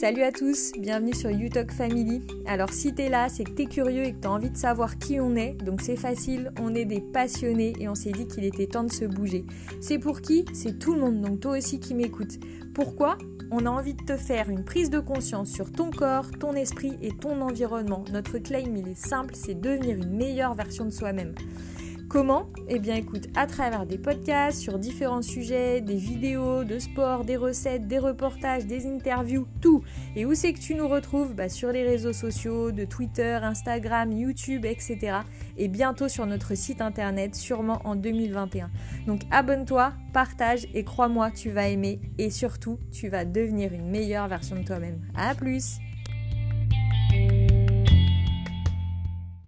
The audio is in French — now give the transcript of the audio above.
Salut à tous, bienvenue sur YouTalk Family. Alors si t'es là, c'est que t'es curieux et que t'as envie de savoir qui on est, donc c'est facile, on est des passionnés et on s'est dit qu'il était temps de se bouger. C'est pour qui? C'est tout le monde, donc toi aussi qui m'écoutes. Pourquoi? On a envie de te faire une prise de conscience sur ton corps, ton esprit et ton environnement. Notre claim, il est simple, c'est devenir une meilleure version de soi-même. Comment? Eh bien écoute, à travers des podcasts sur différents sujets, des vidéos de sport, des recettes, des reportages, des interviews, tout. Et où c'est que tu nous retrouves? Bah, Sur les réseaux sociaux, de Twitter, Instagram, YouTube, etc. Et bientôt sur notre site internet, sûrement en 2021. Donc abonne-toi, partage et crois-moi, tu vas aimer. Et surtout, tu vas devenir une meilleure version de toi-même. A plus